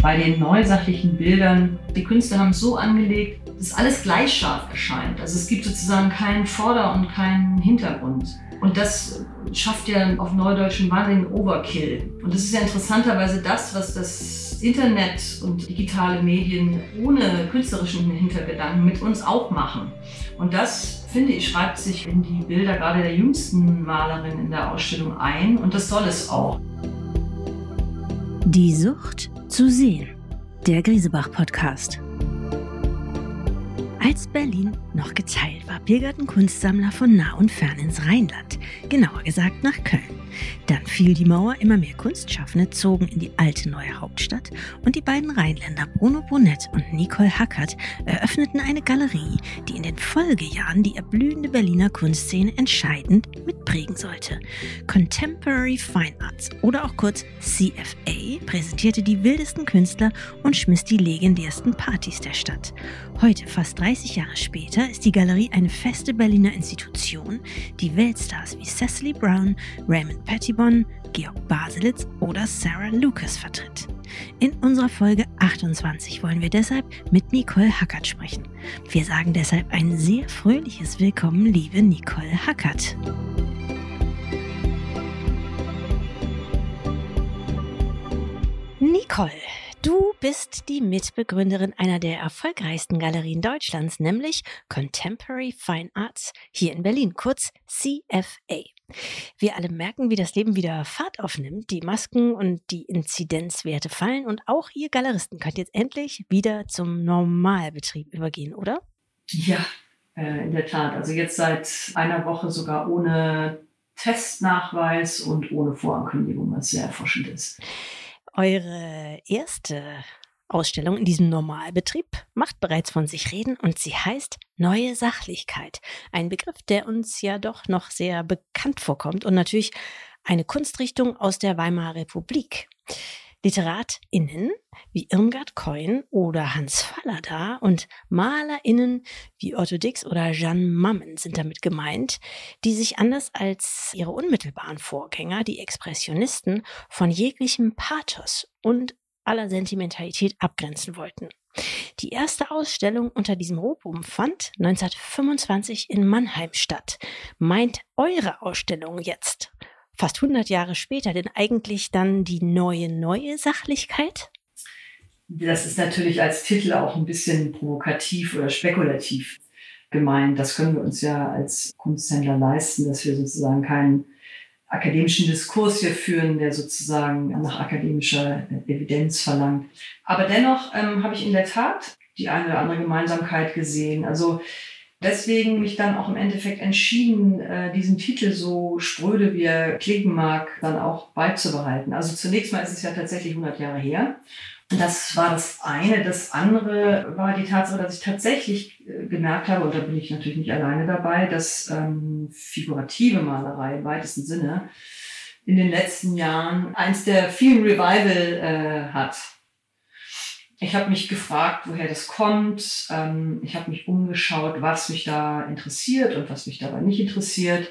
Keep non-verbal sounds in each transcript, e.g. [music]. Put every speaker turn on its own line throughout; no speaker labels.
bei den neusachlichen Bildern, die Künstler haben es so angelegt, dass alles gleich scharf erscheint. Also es gibt sozusagen keinen Vorder- und keinen Hintergrund. Und das schafft ja auf Neudeutsch einen wahnsinnigen Overkill. Und das ist ja interessanterweise das, was das Internet und digitale Medien ohne künstlerischen Hintergedanken mit uns auch machen. Und das, finde ich, schreibt sich in die Bilder gerade der jüngsten Malerin in der Ausstellung ein. Und das soll es auch.
Die Sucht zu sehen. Der Griesebach-Podcast. Als Berlin noch geteilt war, pilgerten Kunstsammler von nah und fern ins Rheinland, genauer gesagt nach Köln. Dann fiel die Mauer, immer mehr Kunstschaffende zogen in die alte neue Hauptstadt und die beiden Rheinländer Bruno Bonett und Nicole Hackert eröffneten eine Galerie, die in den Folgejahren die erblühende Berliner Kunstszene entscheidend mitprägen sollte. Contemporary Fine Arts oder auch kurz CFA präsentierte die wildesten Künstler und schmiss die legendärsten Partys der Stadt. Heute, fast 30 Jahre später, ist die Galerie eine feste Berliner Institution, die Weltstars wie Cecily Brown, Raymond Pettibon, Georg Baselitz oder Sarah Lucas vertritt. In unserer Folge 28 wollen wir deshalb mit Nicole Hackert sprechen. Wir sagen deshalb ein sehr fröhliches Willkommen, liebe Nicole Hackert. Nicole, Du bist die Mitbegründerin einer der erfolgreichsten Galerien Deutschlands, nämlich Contemporary Fine Arts hier in Berlin, kurz CFA. Wir alle merken, wie das Leben wieder Fahrt aufnimmt, die Masken und die Inzidenzwerte fallen und auch ihr Galeristen könnt jetzt endlich wieder zum Normalbetrieb übergehen, oder?
Ja, äh, in der Tat. Also jetzt seit einer Woche sogar ohne Testnachweis und ohne Vorankündigung, was sehr erforschend ist.
Eure erste Ausstellung in diesem Normalbetrieb macht bereits von sich reden und sie heißt Neue Sachlichkeit. Ein Begriff, der uns ja doch noch sehr bekannt vorkommt und natürlich eine Kunstrichtung aus der Weimarer Republik. LiteratInnen wie Irmgard Coin oder Hans Fallada und MalerInnen wie Otto Dix oder Jeanne Mammen sind damit gemeint, die sich anders als ihre unmittelbaren Vorgänger, die Expressionisten, von jeglichem Pathos und aller Sentimentalität abgrenzen wollten. Die erste Ausstellung unter diesem Rubrum fand 1925 in Mannheim statt. Meint eure Ausstellung jetzt fast 100 Jahre später denn eigentlich dann die neue, neue Sachlichkeit?
Das ist natürlich als Titel auch ein bisschen provokativ oder spekulativ gemeint. Das können wir uns ja als Kunsthändler leisten, dass wir sozusagen keinen akademischen Diskurs hier führen, der sozusagen nach akademischer Evidenz verlangt. Aber dennoch ähm, habe ich in der Tat die eine oder andere Gemeinsamkeit gesehen. Also deswegen mich dann auch im Endeffekt entschieden, äh, diesen Titel so spröde wie er klingen mag, dann auch beizubehalten. Also zunächst mal ist es ja tatsächlich 100 Jahre her. Das war das eine. Das andere war die Tatsache, dass ich tatsächlich äh, gemerkt habe, und da bin ich natürlich nicht alleine dabei, dass ähm, figurative Malerei im weitesten Sinne in den letzten Jahren eins der vielen Revival äh, hat. Ich habe mich gefragt, woher das kommt. Ähm, ich habe mich umgeschaut, was mich da interessiert und was mich dabei nicht interessiert.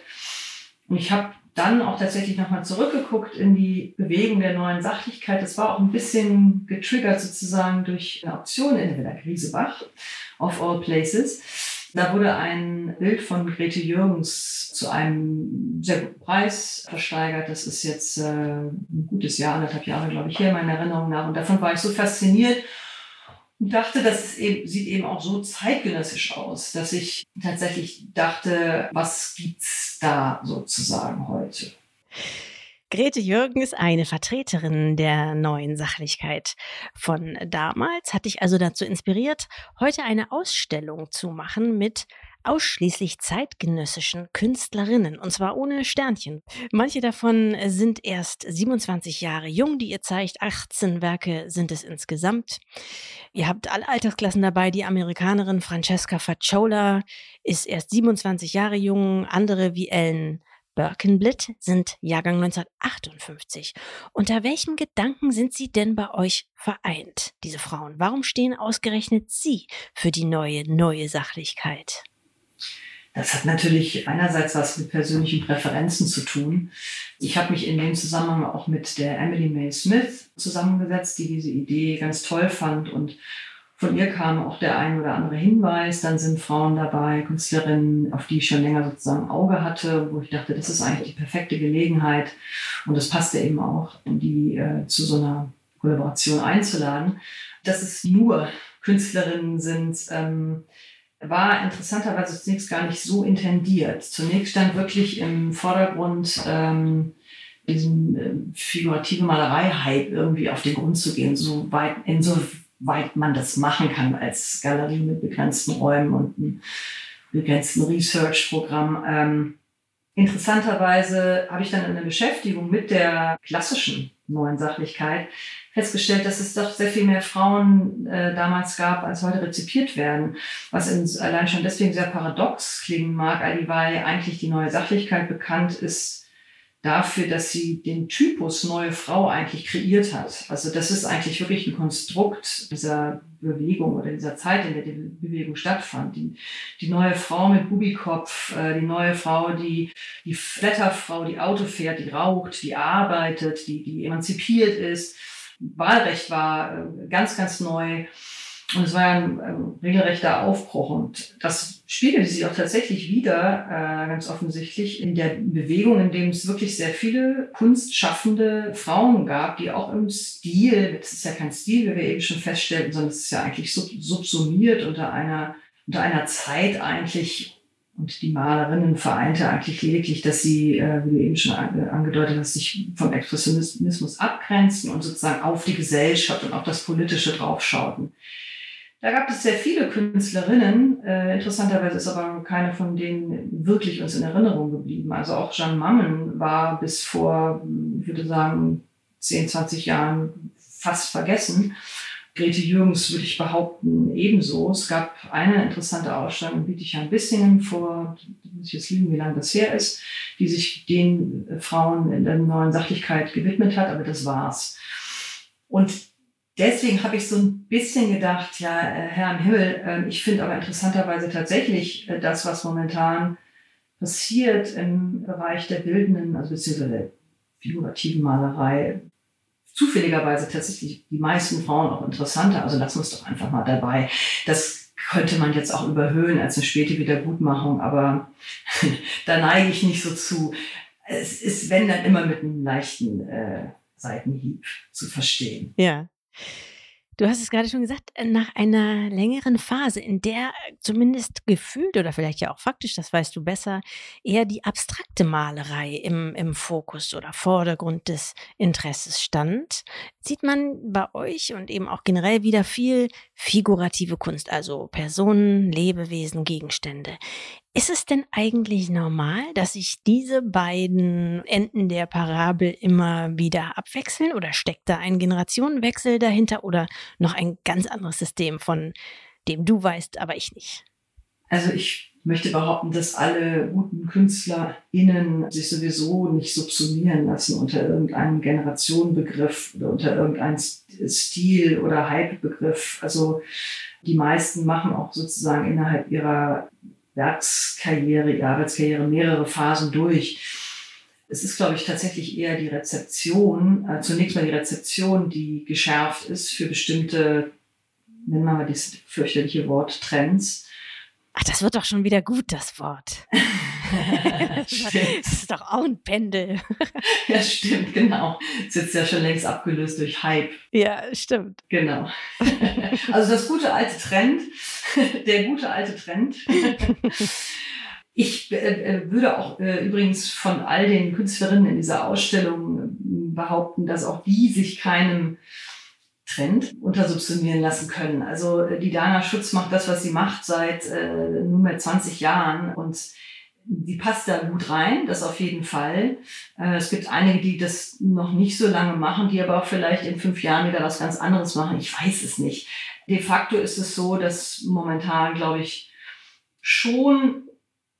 Und ich habe dann auch tatsächlich nochmal zurückgeguckt in die Bewegung der neuen Sachlichkeit. Das war auch ein bisschen getriggert sozusagen durch eine Auktion in der Villa Griesebach, of all places. Da wurde ein Bild von Grete Jürgens zu einem sehr guten Preis versteigert. Das ist jetzt äh, ein gutes Jahr, anderthalb Jahre, glaube ich, her, meiner Erinnerung nach. Und davon war ich so fasziniert und dachte, das eben, sieht eben auch so zeitgenössisch aus, dass ich tatsächlich dachte, was gibt's da sozusagen heute?
Grete Jürgen ist eine Vertreterin der neuen Sachlichkeit. Von damals hat dich also dazu inspiriert, heute eine Ausstellung zu machen mit ausschließlich zeitgenössischen Künstlerinnen, und zwar ohne Sternchen. Manche davon sind erst 27 Jahre jung, die ihr zeigt. 18 Werke sind es insgesamt. Ihr habt alle Altersklassen dabei. Die Amerikanerin Francesca Facciola ist erst 27 Jahre jung. Andere wie Ellen Birkenblit sind Jahrgang 1958. Unter welchem Gedanken sind sie denn bei euch vereint, diese Frauen? Warum stehen ausgerechnet sie für die neue, neue Sachlichkeit?
Das hat natürlich einerseits was mit persönlichen Präferenzen zu tun. Ich habe mich in dem Zusammenhang auch mit der Emily May Smith zusammengesetzt, die diese Idee ganz toll fand und von ihr kam auch der ein oder andere Hinweis. Dann sind Frauen dabei, Künstlerinnen, auf die ich schon länger sozusagen Auge hatte, wo ich dachte, das ist eigentlich die perfekte Gelegenheit. Und das passte eben auch, die äh, zu so einer Kollaboration einzuladen. Dass es nur Künstlerinnen sind, ähm, war interessanterweise zunächst gar nicht so intendiert. Zunächst stand wirklich im Vordergrund ähm, diesem äh, figurative Malerei-Hype irgendwie auf den Grund zu gehen, so weit, insoweit man das machen kann als Galerie mit begrenzten Räumen und einem begrenzten Research-Programm. Ähm, interessanterweise habe ich dann in der Beschäftigung mit der klassischen neuen Sachlichkeit festgestellt, dass es doch sehr viel mehr Frauen äh, damals gab, als heute rezipiert werden. Was in, allein schon deswegen sehr paradox klingen mag, weil eigentlich die neue Sachlichkeit bekannt ist dafür, dass sie den Typus neue Frau eigentlich kreiert hat. Also das ist eigentlich wirklich ein Konstrukt dieser Bewegung oder dieser Zeit, in der die Bewegung stattfand. Die, die neue Frau mit Bubikopf, äh, die neue Frau, die, die Flatterfrau, die Auto fährt, die raucht, die arbeitet, die, die emanzipiert ist Wahlrecht war äh, ganz, ganz neu. Und es war ein, ein regelrechter Aufbruch. Und das spiegelte sich auch tatsächlich wieder, äh, ganz offensichtlich, in der Bewegung, in dem es wirklich sehr viele kunstschaffende Frauen gab, die auch im Stil, das ist ja kein Stil, wie wir eben schon feststellten, sondern es ist ja eigentlich sub subsumiert unter einer, unter einer Zeit eigentlich und die Malerinnen vereinte eigentlich lediglich, dass sie, äh, wie du eben schon angedeutet hast, sich vom Expressionismus abgrenzen und sozusagen auf die Gesellschaft und auf das Politische draufschauten. Da gab es sehr viele Künstlerinnen. Äh, interessanterweise ist aber keine von denen wirklich uns in Erinnerung geblieben. Also auch Jeanne Mammen war bis vor, ich würde sagen, 10, 20 Jahren fast vergessen. Grete Jürgens würde ich behaupten ebenso. Es gab eine interessante Ausstellung in Bietigheim-Bissingen vor, muss ich jetzt lügen, wie lange das her ist, die sich den Frauen in der neuen Sachlichkeit gewidmet hat, aber das war's. Und deswegen habe ich so ein bisschen gedacht, ja, äh, Herr im Himmel, äh, ich finde aber interessanterweise tatsächlich äh, das, was momentan passiert im Bereich der bildenden, also beziehungsweise der figurativen Malerei, zufälligerweise tatsächlich die meisten Frauen auch interessanter. Also lassen wir es doch einfach mal dabei. Das könnte man jetzt auch überhöhen als eine späte Wiedergutmachung, aber [laughs] da neige ich nicht so zu. Es ist, wenn dann immer mit einem leichten äh, Seitenhieb zu verstehen.
Ja. Du hast es gerade schon gesagt, äh, nach einer längeren Phase, in der zumindest gefühlt oder vielleicht ja auch faktisch, das weißt du besser, eher die abstrakte Malerei im, im Fokus oder Vordergrund des Interesses stand, sieht man bei euch und eben auch generell wieder viel figurative Kunst, also Personen, Lebewesen, Gegenstände. Ist es denn eigentlich normal, dass sich diese beiden Enden der Parabel immer wieder abwechseln oder steckt da ein Generationenwechsel dahinter oder noch ein ganz anderes System, von dem du weißt, aber ich nicht?
Also ich möchte behaupten, dass alle guten KünstlerInnen sich sowieso nicht subsumieren lassen unter irgendeinem Generationenbegriff oder unter irgendeinem Stil- oder Hypebegriff. Also die meisten machen auch sozusagen innerhalb ihrer Werkskarriere, ihre Arbeitskarriere mehrere Phasen durch. Es ist, glaube ich, tatsächlich eher die Rezeption, äh, zunächst mal die Rezeption, die geschärft ist für bestimmte, nennen wir mal dieses fürchterliche Wort, Trends.
Ach, das wird doch schon wieder gut, das Wort. [laughs] [laughs] das ist doch auch ein Pendel. [laughs]
ja, stimmt, genau. Das ist jetzt ja schon längst abgelöst durch Hype.
Ja, stimmt.
Genau. [laughs] also das gute alte Trend, der gute alte Trend. Ich äh, äh, würde auch äh, übrigens von all den Künstlerinnen in dieser Ausstellung äh, behaupten, dass auch die sich keinem Trend untersubsumieren lassen können. Also die Dana Schutz macht das, was sie macht, seit nunmehr 20 Jahren und die passt da gut rein, das auf jeden Fall. Äh, es gibt einige, die das noch nicht so lange machen, die aber auch vielleicht in fünf Jahren wieder was ganz anderes machen. Ich weiß es nicht. De facto ist es so, dass momentan, glaube ich, schon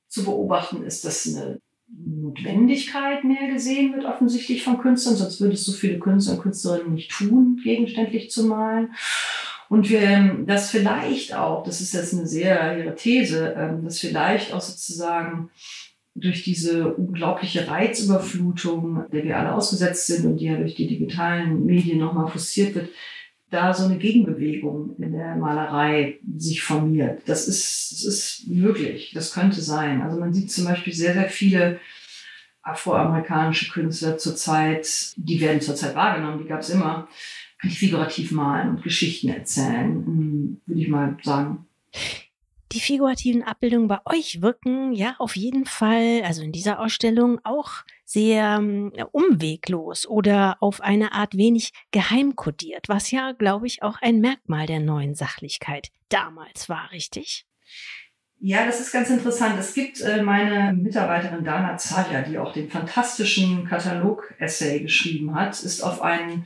zu beobachten ist, dass eine Notwendigkeit mehr gesehen wird, offensichtlich von Künstlern, sonst würde es so viele Künstler und Künstlerinnen nicht tun, gegenständlich zu malen. Und wir, das vielleicht auch, das ist jetzt eine sehr ihre These, ähm, dass vielleicht auch sozusagen durch diese unglaubliche Reizüberflutung, der wir alle ausgesetzt sind und die ja durch die digitalen Medien nochmal forciert wird, da so eine Gegenbewegung in der Malerei sich formiert. Das ist, das ist möglich, das könnte sein. Also man sieht zum Beispiel sehr, sehr viele afroamerikanische Künstler zurzeit, die werden zurzeit wahrgenommen, die gab es immer, die figurativ malen und Geschichten erzählen, hm, würde ich mal sagen.
Die figurativen Abbildungen bei euch wirken ja auf jeden Fall, also in dieser Ausstellung auch sehr äh, umweglos oder auf eine Art wenig geheimkodiert, was ja, glaube ich, auch ein Merkmal der neuen Sachlichkeit damals war, richtig?
Ja, das ist ganz interessant. Es gibt äh, meine Mitarbeiterin Dana Zaja, die auch den fantastischen Katalog-Essay geschrieben hat, ist auf einen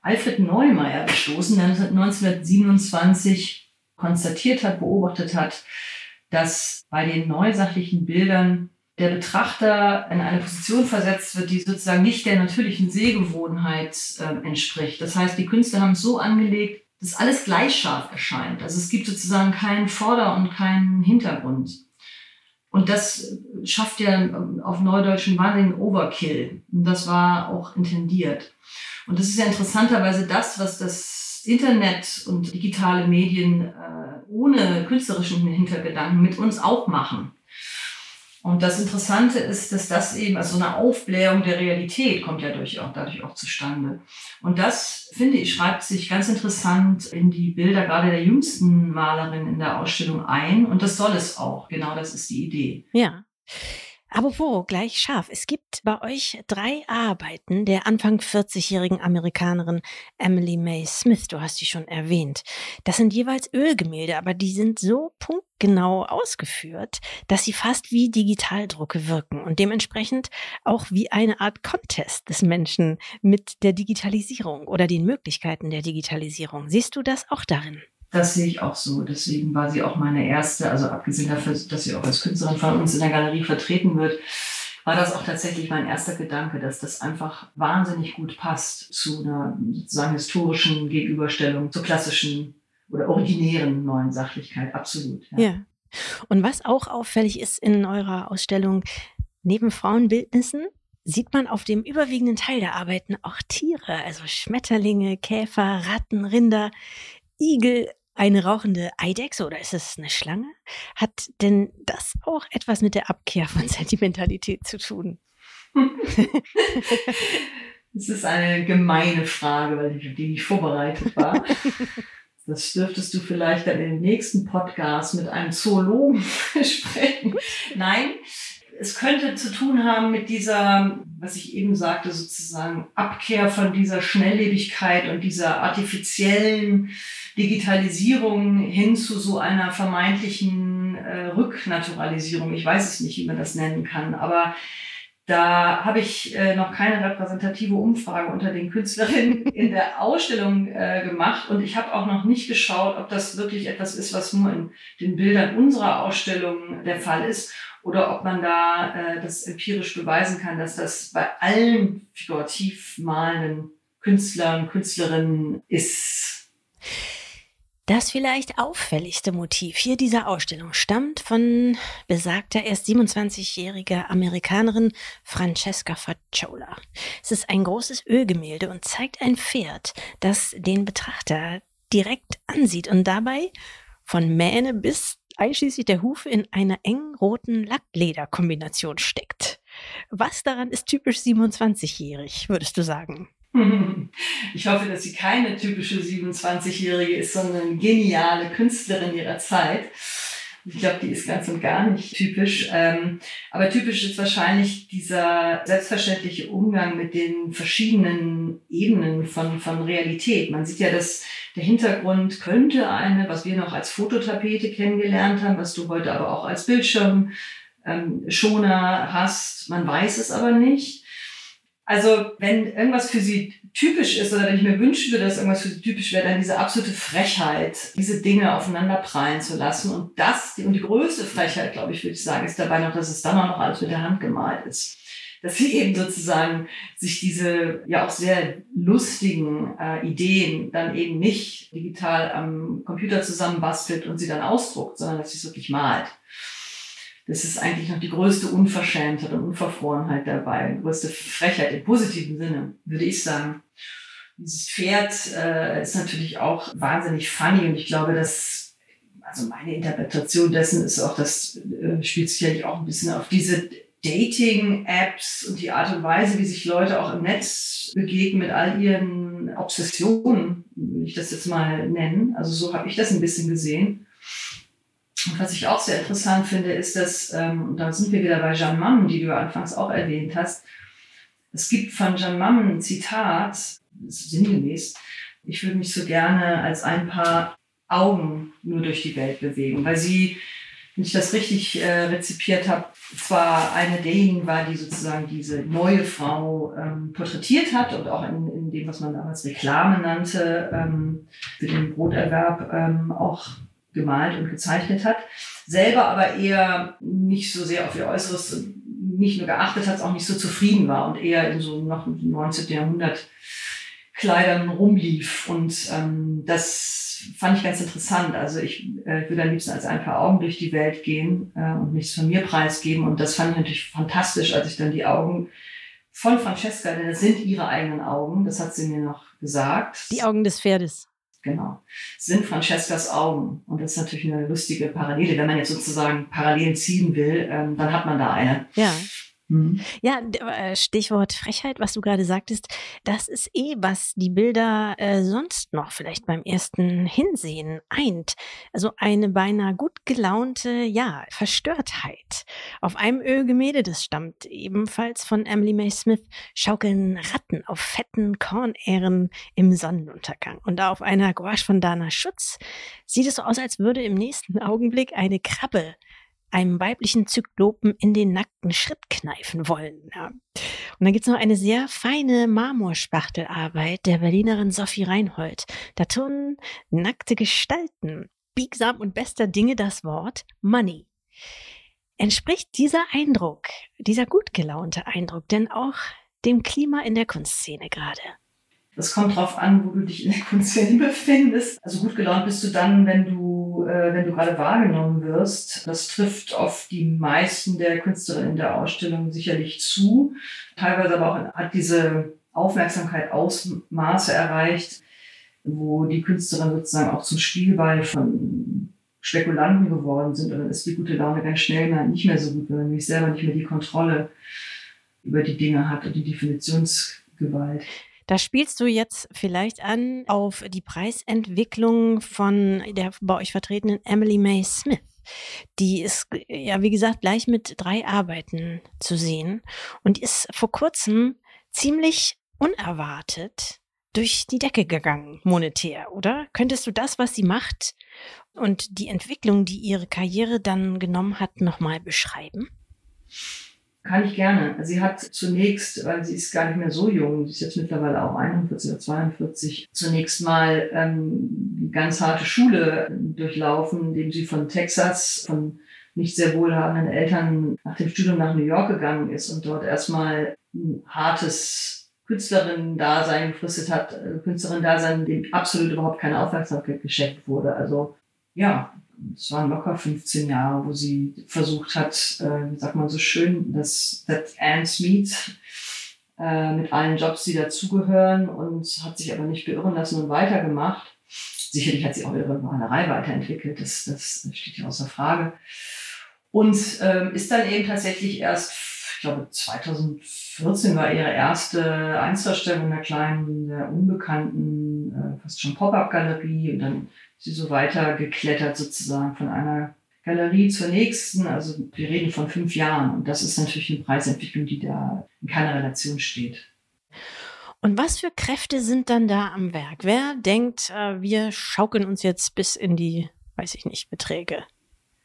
Alfred Neumeier gestoßen, der 1927 konstatiert hat, beobachtet hat, dass bei den neusachlichen Bildern der Betrachter in eine Position versetzt wird, die sozusagen nicht der natürlichen Sehgewohnheit äh, entspricht. Das heißt, die Künstler haben es so angelegt, dass alles gleich scharf erscheint. Also es gibt sozusagen keinen Vorder- und keinen Hintergrund. Und das schafft ja ähm, auf Neudeutsch einen wahnsinnigen Overkill. Und das war auch intendiert. Und das ist ja interessanterweise das, was das Internet und digitale Medien äh, ohne künstlerischen Hintergedanken mit uns auch machen. Und das Interessante ist, dass das eben, also eine Aufblähung der Realität kommt ja durch, auch, dadurch auch zustande. Und das, finde ich, schreibt sich ganz interessant in die Bilder gerade der jüngsten Malerin in der Ausstellung ein. Und das soll es auch. Genau das ist die Idee.
Ja. Aber wo gleich scharf. Es gibt bei euch drei Arbeiten der Anfang 40-jährigen Amerikanerin Emily May Smith. Du hast die schon erwähnt. Das sind jeweils Ölgemälde, aber die sind so punktgenau ausgeführt, dass sie fast wie Digitaldrucke wirken und dementsprechend auch wie eine Art Contest des Menschen mit der Digitalisierung oder den Möglichkeiten der Digitalisierung. Siehst du das auch darin?
Das sehe ich auch so. Deswegen war sie auch meine erste, also abgesehen davon, dass sie auch als Künstlerin von uns in der Galerie vertreten wird, war das auch tatsächlich mein erster Gedanke, dass das einfach wahnsinnig gut passt zu einer sozusagen historischen Gegenüberstellung zur klassischen oder originären neuen Sachlichkeit. Absolut.
Ja. ja. Und was auch auffällig ist in eurer Ausstellung, neben Frauenbildnissen sieht man auf dem überwiegenden Teil der Arbeiten auch Tiere, also Schmetterlinge, Käfer, Ratten, Rinder, Igel, eine rauchende Eidechse oder ist es eine Schlange? Hat denn das auch etwas mit der Abkehr von Sentimentalität zu tun? [laughs]
Das ist eine gemeine Frage, weil ich auf die nicht vorbereitet war. [laughs] Das dürftest du vielleicht dann in den nächsten Podcast mit einem Zoologen [laughs] besprechen. Nein, es könnte zu tun haben mit dieser, was ich eben sagte, sozusagen Abkehr von dieser Schnelllebigkeit und dieser artifiziellen Digitalisierung hin zu so einer vermeintlichen äh, Rücknaturalisierung. Ich weiß es nicht, wie man das nennen kann, aber da habe ich äh, noch keine repräsentative Umfrage unter den Künstlerinnen [laughs] in der Ausstellung äh, gemacht und ich habe auch noch nicht geschaut, ob das wirklich etwas ist, was nur in den Bildern unserer Ausstellung der Fall ist oder ob man da äh, das empirisch beweisen kann, dass das bei allen figurativ malenden Künstlern, Künstlerinnen ist.
Das vielleicht auffälligste Motiv hier dieser Ausstellung stammt von besagter erst 27-jähriger Amerikanerin Francesca Facciola. Es ist ein großes Ölgemälde und zeigt ein Pferd, das den Betrachter direkt ansieht und dabei von Mähne bis einschließlich der Hufe in einer engen roten Lacklederkombination steckt. Was daran ist typisch 27-jährig, würdest du sagen? [laughs]
Ich hoffe, dass sie keine typische 27-Jährige ist, sondern geniale Künstlerin ihrer Zeit. Ich glaube, die ist ganz und gar nicht typisch. Ähm, aber typisch ist wahrscheinlich dieser selbstverständliche Umgang mit den verschiedenen Ebenen von, von Realität. Man sieht ja, dass der Hintergrund könnte eine, was wir noch als Fototapete kennengelernt haben, was du heute aber auch als Bildschirm ähm, hast. Man weiß es aber nicht. Also wenn irgendwas für sie typisch ist oder wenn ich mir wünschen würde, dass irgendwas für sie typisch wäre, dann diese absolute Frechheit, diese Dinge aufeinander prallen zu lassen. Und das, und die größte Frechheit, glaube ich, würde ich sagen, ist dabei noch, dass es dann auch noch alles mit der Hand gemalt ist. Dass sie eben sozusagen sich diese ja auch sehr lustigen äh, Ideen dann eben nicht digital am Computer zusammenbastelt und sie dann ausdruckt, sondern dass sie es wirklich malt. Das ist eigentlich noch die größte Unverschämtheit und Unverfrorenheit dabei, die größte Frechheit im positiven Sinne, würde ich sagen. Dieses Pferd äh, ist natürlich auch wahnsinnig funny und ich glaube, dass also meine Interpretation dessen ist auch, das äh, spielt sicherlich auch ein bisschen auf diese Dating-Apps und die Art und Weise, wie sich Leute auch im Netz begegnen mit all ihren Obsessionen, will ich das jetzt mal nennen. Also so habe ich das ein bisschen gesehen. Und was ich auch sehr interessant finde, ist, dass, ähm, und da sind wir wieder bei Jeanne Mamm, die du anfangs auch erwähnt hast, es gibt von Jeanne Mamm ein Zitat, sinngemäß, ich würde mich so gerne als ein paar Augen nur durch die Welt bewegen, weil sie, wenn ich das richtig äh, rezipiert habe, zwar eine derjenigen war, die sozusagen diese neue Frau ähm, porträtiert hat und auch in, in dem, was man damals Reklame nannte, ähm, für den Broterwerb ähm, auch gemalt und gezeichnet hat, selber aber eher nicht so sehr auf ihr Äußeres nicht nur geachtet hat, auch nicht so zufrieden war und eher in so noch 19. Jahrhundert Kleidern rumlief. Und ähm, das fand ich ganz interessant. Also ich äh, würde am liebsten als ein paar Augen durch die Welt gehen äh, und nichts von mir preisgeben. Und das fand ich natürlich fantastisch, als ich dann die Augen von Francesca, denn das sind ihre eigenen Augen, das hat sie mir noch gesagt.
Die Augen des Pferdes.
Genau. Sind Francescas Augen. Und das ist natürlich eine lustige Parallele. Wenn man jetzt sozusagen Parallelen ziehen will, ähm, dann hat man da eine.
Ja. Mhm. Ja, äh, Stichwort Frechheit, was du gerade sagtest, das ist eh, was die Bilder äh, sonst noch vielleicht beim ersten Hinsehen eint. Also eine beinahe gut gelaunte, ja, Verstörtheit. Auf einem Ölgemälde, das stammt ebenfalls von Emily May Smith, schaukeln Ratten auf fetten Kornähren im Sonnenuntergang. Und auf einer Gouache von Dana Schutz sieht es so aus, als würde im nächsten Augenblick eine Krabbe einem weiblichen Zyklopen in den nackten Schritt kneifen wollen. Ja. Und dann gibt's noch eine sehr feine Marmorspachtelarbeit der Berlinerin Sophie Reinhold. Da turnen nackte Gestalten, biegsam und bester Dinge das Wort Money. Entspricht dieser Eindruck, dieser gut gelaunte Eindruck denn auch dem Klima in der Kunstszene gerade?
Das kommt drauf an, wo du dich in der Kunstszene [laughs] befindest. Also gut gelaunt bist du dann, wenn du, äh, wenn du gerade wahrgenommen wirst. Das trifft auf die meisten der Künstlerinnen in der Ausstellung sicherlich zu. Teilweise aber auch hat diese Aufmerksamkeit Ausmaße erreicht, wo die Künstlerinnen sozusagen auch zum Spielball von Spekulanten geworden sind. Und dann ist die gute Laune ganz schnell nicht mehr so gut, wenn man nämlich selber nicht mehr die Kontrolle über die Dinge hat und die Definitionsgewalt.
Da spielst du jetzt vielleicht an auf die Preisentwicklung von der bei euch vertretenen Emily May Smith. Die ist ja, wie gesagt, gleich mit drei Arbeiten zu sehen und ist vor kurzem ziemlich unerwartet durch die Decke gegangen, monetär, oder? Könntest du das, was sie macht und die Entwicklung, die ihre Karriere dann genommen hat, nochmal beschreiben?
Kann ich gerne. Sie hat zunächst, weil sie ist gar nicht mehr so jung, sie ist jetzt mittlerweile auch 41 oder 42, zunächst mal ähm, ganz harte Schule durchlaufen, indem sie von Texas, von nicht sehr wohlhabenden Eltern nach dem Studium nach New York gegangen ist und dort erstmal ein hartes Künstlerin-Dasein gefristet hat, äh, Künstlerin-Dasein, dem absolut überhaupt keine Aufmerksamkeit geschenkt wurde. Also ja, es waren locker 15 Jahre, wo sie versucht hat, äh, wie sagt man so schön, das That Ants Meet äh, mit allen Jobs, die dazugehören und hat sich aber nicht beirren lassen und weitergemacht. Sicherlich hat sie auch ihre Malerei weiterentwickelt, das, das steht ja außer Frage. Und ähm, ist dann eben tatsächlich erst, ich glaube 2014 war ihre erste Einzelstellung in einer kleinen, sehr unbekannten, äh, fast schon Pop-Up-Galerie und dann sie so weiter geklettert sozusagen von einer Galerie zur nächsten. Also wir reden von fünf Jahren und das ist natürlich eine Preisentwicklung, die da in keiner Relation steht.
Und was für Kräfte sind dann da am Werk? Wer denkt, äh, wir schaukeln uns jetzt bis in die, weiß ich nicht, Beträge?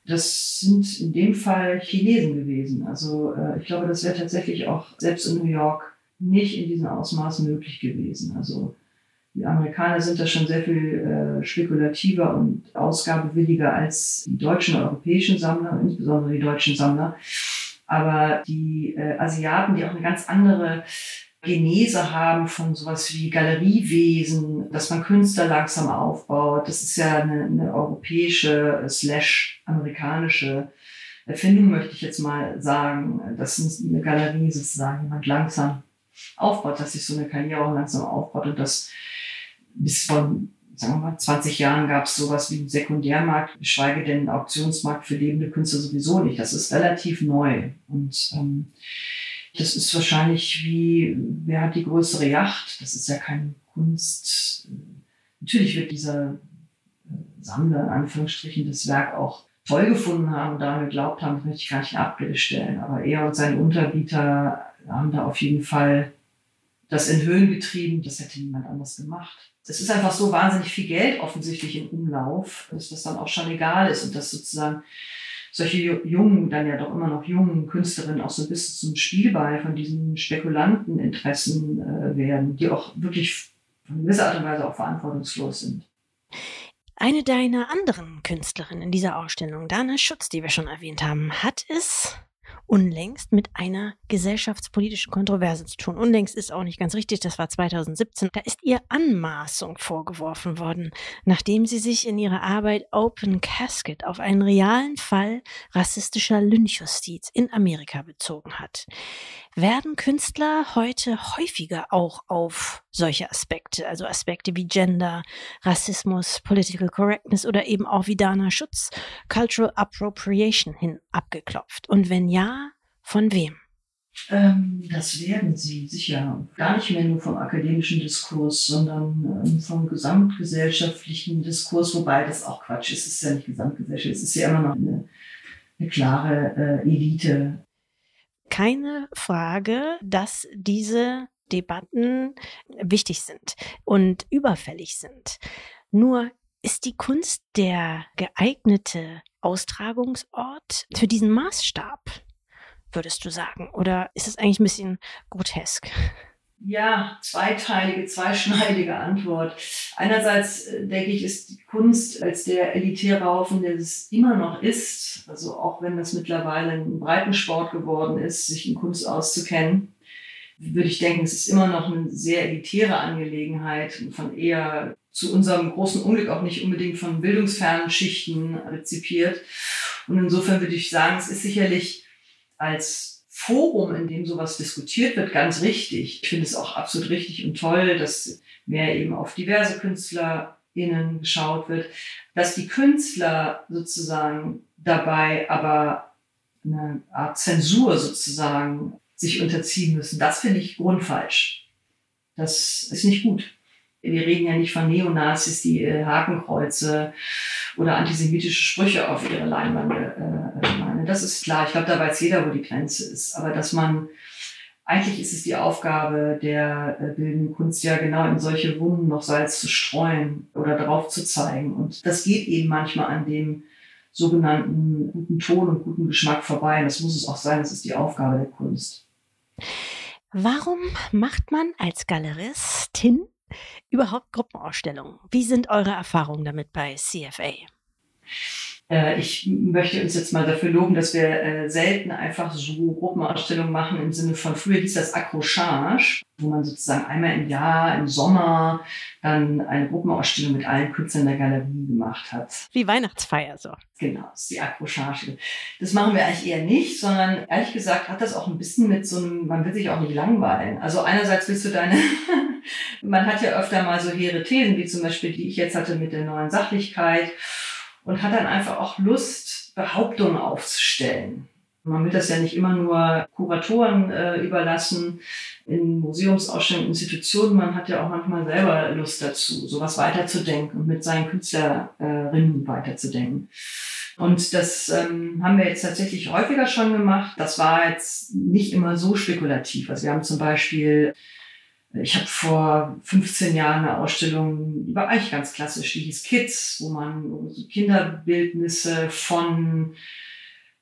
Das sind in dem Fall Chinesen gewesen. Also äh, ich glaube, das wäre tatsächlich auch selbst in New York nicht in diesem Ausmaß möglich gewesen. Also die Amerikaner sind da schon sehr viel äh, spekulativer und ausgabewilliger als die deutschen europäischen Sammler, insbesondere die deutschen Sammler. Aber die äh, Asiaten, die auch eine ganz andere Genese haben von sowas wie Galeriewesen, dass man Künstler langsam aufbaut. Das ist ja eine, eine europäische slash amerikanische Erfindung, möchte ich jetzt mal sagen, dass eine Galerie sozusagen jemand langsam aufbaut, dass sich so eine Karriere auch langsam aufbaut und das bis vor, sagen wir mal, 20 Jahren gab es sowas wie einen Sekundärmarkt, geschweige denn einen Auktionsmarkt für lebende Künstler sowieso nicht. Das ist relativ neu und ähm, das ist wahrscheinlich wie, wer hat die größere Yacht? Das ist ja keine Kunst. Natürlich wird dieser äh, Sammler in Anführungsstrichen das Werk auch toll gefunden haben und daran geglaubt haben, das möchte ich gar nicht in Abrede stellen. Aber er und seine Unterbieter haben da auf jeden Fall das in Höhen getrieben. Das hätte niemand anders gemacht. Es ist einfach so wahnsinnig viel Geld offensichtlich im Umlauf, dass das dann auch schon egal ist und dass sozusagen solche jungen, dann ja doch immer noch jungen Künstlerinnen auch so ein bisschen zum Spielball von diesen Spekulanteninteressen äh, werden, die auch wirklich in gewisser Art und Weise auch verantwortungslos sind.
Eine deiner anderen Künstlerinnen in dieser Ausstellung, Dana Schutz, die wir schon erwähnt haben, hat es unlängst mit einer gesellschaftspolitischen Kontroverse zu tun. Unlängst ist auch nicht ganz richtig, das war 2017. Da ist ihr Anmaßung vorgeworfen worden, nachdem sie sich in ihrer Arbeit Open Casket auf einen realen Fall rassistischer Lynchjustiz in Amerika bezogen hat. Werden Künstler heute häufiger auch auf solche Aspekte, also Aspekte wie Gender, Rassismus, Political Correctness oder eben auch wie Dana Schutz, Cultural Appropriation hin abgeklopft? Und wenn ja, von wem?
Ähm, das werden sie sicher. Gar nicht mehr nur vom akademischen Diskurs, sondern ähm, vom gesamtgesellschaftlichen Diskurs, wobei das auch Quatsch ist. Es ist ja nicht Gesamtgesellschaft, es ist ja immer noch eine, eine klare äh, Elite
keine Frage, dass diese Debatten wichtig sind und überfällig sind. Nur ist die Kunst der geeignete Austragungsort für diesen Maßstab, würdest du sagen? Oder ist es eigentlich ein bisschen grotesk?
Ja, zweiteilige, zweischneidige Antwort. Einerseits äh, denke ich, ist die Kunst als der elitäre Haufen, der es immer noch ist, also auch wenn das mittlerweile ein Breitensport geworden ist, sich in Kunst auszukennen, würde ich denken, es ist immer noch eine sehr elitäre Angelegenheit und von eher zu unserem großen Unglück auch nicht unbedingt von bildungsfernen Schichten rezipiert. Und insofern würde ich sagen, es ist sicherlich als Forum, in dem sowas diskutiert wird, ganz richtig. Ich finde es auch absolut richtig und toll, dass mehr eben auf diverse KünstlerInnen geschaut wird, dass die Künstler sozusagen dabei aber eine Art Zensur sozusagen sich unterziehen müssen. Das finde ich grundfalsch. Das ist nicht gut. Wir reden ja nicht von Neonazis, die äh, Hakenkreuze oder antisemitische Sprüche auf ihre Leinwände äh, meinen. Das ist klar. Ich glaube, da weiß jeder, wo die Grenze ist. Aber dass man, eigentlich ist es die Aufgabe der äh, bildenden Kunst ja genau in solche Wunden noch Salz zu streuen oder drauf zu zeigen. Und das geht eben manchmal an dem sogenannten guten Ton und guten Geschmack vorbei. Und das muss es auch sein. Das ist die Aufgabe der Kunst.
Warum macht man als Galeristin überhaupt Gruppenausstellungen? Wie sind eure Erfahrungen damit bei CFA?
Äh, ich möchte uns jetzt mal dafür loben, dass wir äh, selten einfach so Gruppenausstellungen machen im Sinne von, früher hieß das Accrochage, wo man sozusagen einmal im Jahr, im Sommer, dann eine Gruppenausstellung mit allen Künstlern der Galerie gemacht hat.
Wie Weihnachtsfeier so.
Genau, das ist die Accrochage. Das machen wir eigentlich eher nicht, sondern ehrlich gesagt hat das auch ein bisschen mit so einem, man will sich auch nicht langweilen. Also einerseits willst du deine, [laughs] man hat ja öfter mal so hehre Thesen, wie zum Beispiel die ich jetzt hatte mit der neuen Sachlichkeit und hat dann einfach auch Lust, Behauptungen aufzustellen. Man will das ja nicht immer nur Kuratoren äh, überlassen in Museumsausstellungen, Institutionen. Man hat ja auch manchmal selber Lust dazu, sowas weiterzudenken und mit seinen Künstlerinnen weiterzudenken. Und das ähm, haben wir jetzt tatsächlich häufiger schon gemacht. Das war jetzt nicht immer so spekulativ. Also wir haben zum Beispiel ich habe vor 15 Jahren eine Ausstellung, war eigentlich ganz klassisch, die hieß Kids, wo man Kinderbildnisse von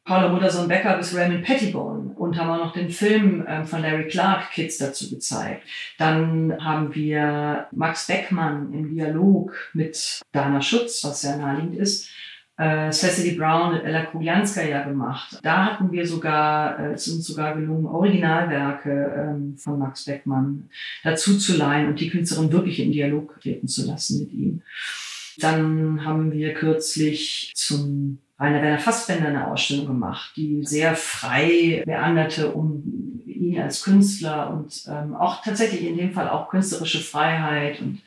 Paula Muttersohn-Becker bis Raymond Pettibone und haben auch noch den Film ähm, von Larry Clark Kids dazu gezeigt. Dann haben wir Max Beckmann im Dialog mit Dana Schutz, was sehr naheliegend ist, äh, Cecily Brown und Ella Kulianskaya gemacht. Da hatten wir sogar, äh, es uns sogar gelungen, Originalwerke ähm, von Max Beckmann dazu zu leihen und die Künstlerin wirklich in Dialog treten zu lassen mit ihm. Dann haben wir kürzlich zum Rainer Werner Fassbender eine Ausstellung gemacht, die sehr frei beanderte um ihn als Künstler und ähm, auch tatsächlich in dem Fall auch künstlerische Freiheit. Und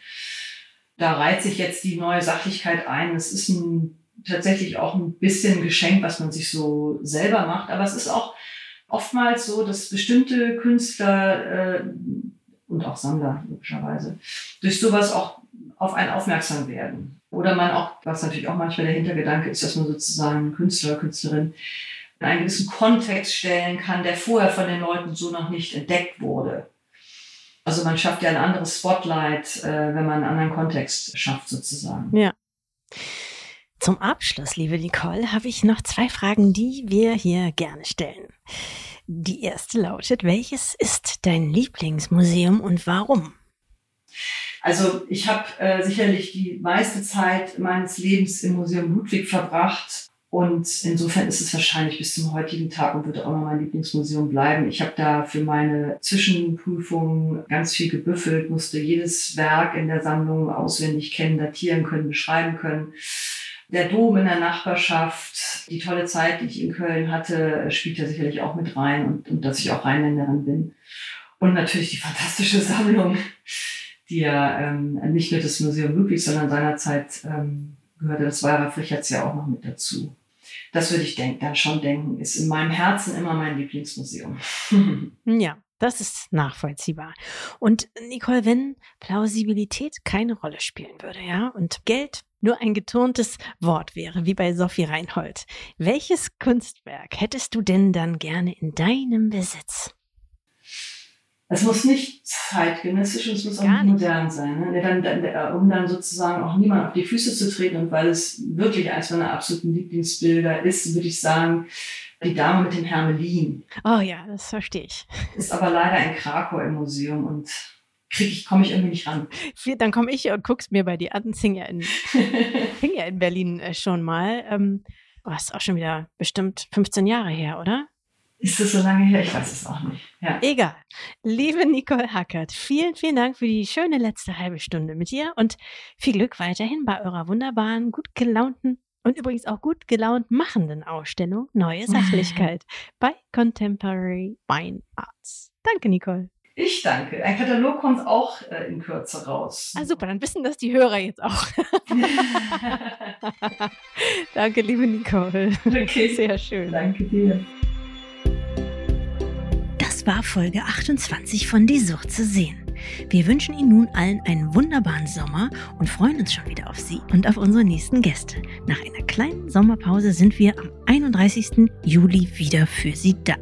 da reiht sich jetzt die neue Sachlichkeit ein. Es ist ein, tatsächlich auch ein bisschen Geschenk, was man sich so selber macht. Aber es ist auch oftmals so, dass bestimmte Künstler äh, und auch Sammler logischerweise durch sowas auch auf einen aufmerksam werden. Oder man auch, was natürlich auch manchmal der Hintergedanke ist, dass man sozusagen Künstler, Künstlerin in einen gewissen Kontext stellen kann, der vorher von den Leuten so noch nicht entdeckt wurde. Also man schafft ja ein anderes Spotlight, äh, wenn man einen anderen Kontext schafft sozusagen.
Ja. Zum Abschluss, liebe Nicole, habe ich noch zwei Fragen, die wir hier gerne stellen. Die erste lautet, welches ist dein Lieblingsmuseum und warum?
Also ich habe äh, sicherlich die meiste Zeit meines Lebens im Museum Ludwig verbracht und insofern ist es wahrscheinlich bis zum heutigen Tag und wird auch noch mein Lieblingsmuseum bleiben. Ich habe da für meine Zwischenprüfung ganz viel gebüffelt, musste jedes Werk in der Sammlung auswendig kennen, datieren können, beschreiben können. Der Dom in der Nachbarschaft, die tolle Zeit, die ich in Köln hatte, spielt ja sicherlich auch mit rein und, und dass ich auch Rheinländerin bin. Und natürlich die fantastische Sammlung die ja ähm, nicht nur das Museum Ludwig, sondern seinerzeit ähm, gehörte das Weiber Frichertz ja auch noch mit dazu. Das würde ich denk, dann schon denken, ist in meinem Herzen immer mein Lieblingsmuseum. [laughs]
ja, das ist nachvollziehbar. Und Nicole, wenn Plausibilität keine Rolle spielen würde, ja, und Geld nur ein geturntes Wort wäre, wie bei Sophie Reinhold, welches Kunstwerk hättest du denn dann gerne in deinem Besitz?
Es muss nicht zeitgenössisch und es muss auch nicht modern sein. Ne? Dann, dann, äh, um dann sozusagen auch niemand auf die Füße zu treten und weil es wirklich eines meiner absoluten Lieblingsbilder ist, würde ich sagen, die Dame mit dem Hermelin.
Oh ja, das verstehe ich.
Ist aber leider in Krakau im Museum und ich, komme ich irgendwie nicht ran.
Dann komme ich und guck's mir bei dir an. Es hing ja in, [laughs] hing ja in Berlin äh, schon mal. Ähm, oh, ist auch schon wieder bestimmt 15 Jahre her, oder?
Ist das so lange her? Ich weiß es auch nicht. Ja.
Egal. Liebe Nicole Hackert, vielen, vielen Dank für die schöne letzte halbe Stunde mit dir und viel Glück weiterhin bei eurer wunderbaren, gut gelaunten und übrigens auch gut gelaunt machenden Ausstellung Neue Sachlichkeit [laughs] bei Contemporary Fine Arts. Danke, Nicole.
Ich danke. Ein Katalog kommt auch äh, in Kürze raus.
Ah, super, dann wissen das die Hörer jetzt auch. [laughs] danke, liebe Nicole.
Okay.
Sehr schön.
Danke dir
war Folge 28 von Die Sucht zu sehen. Wir wünschen Ihnen nun allen einen wunderbaren Sommer und freuen uns schon wieder auf Sie und auf unsere nächsten Gäste. Nach einer kleinen Sommerpause sind wir am 31. Juli wieder für Sie da.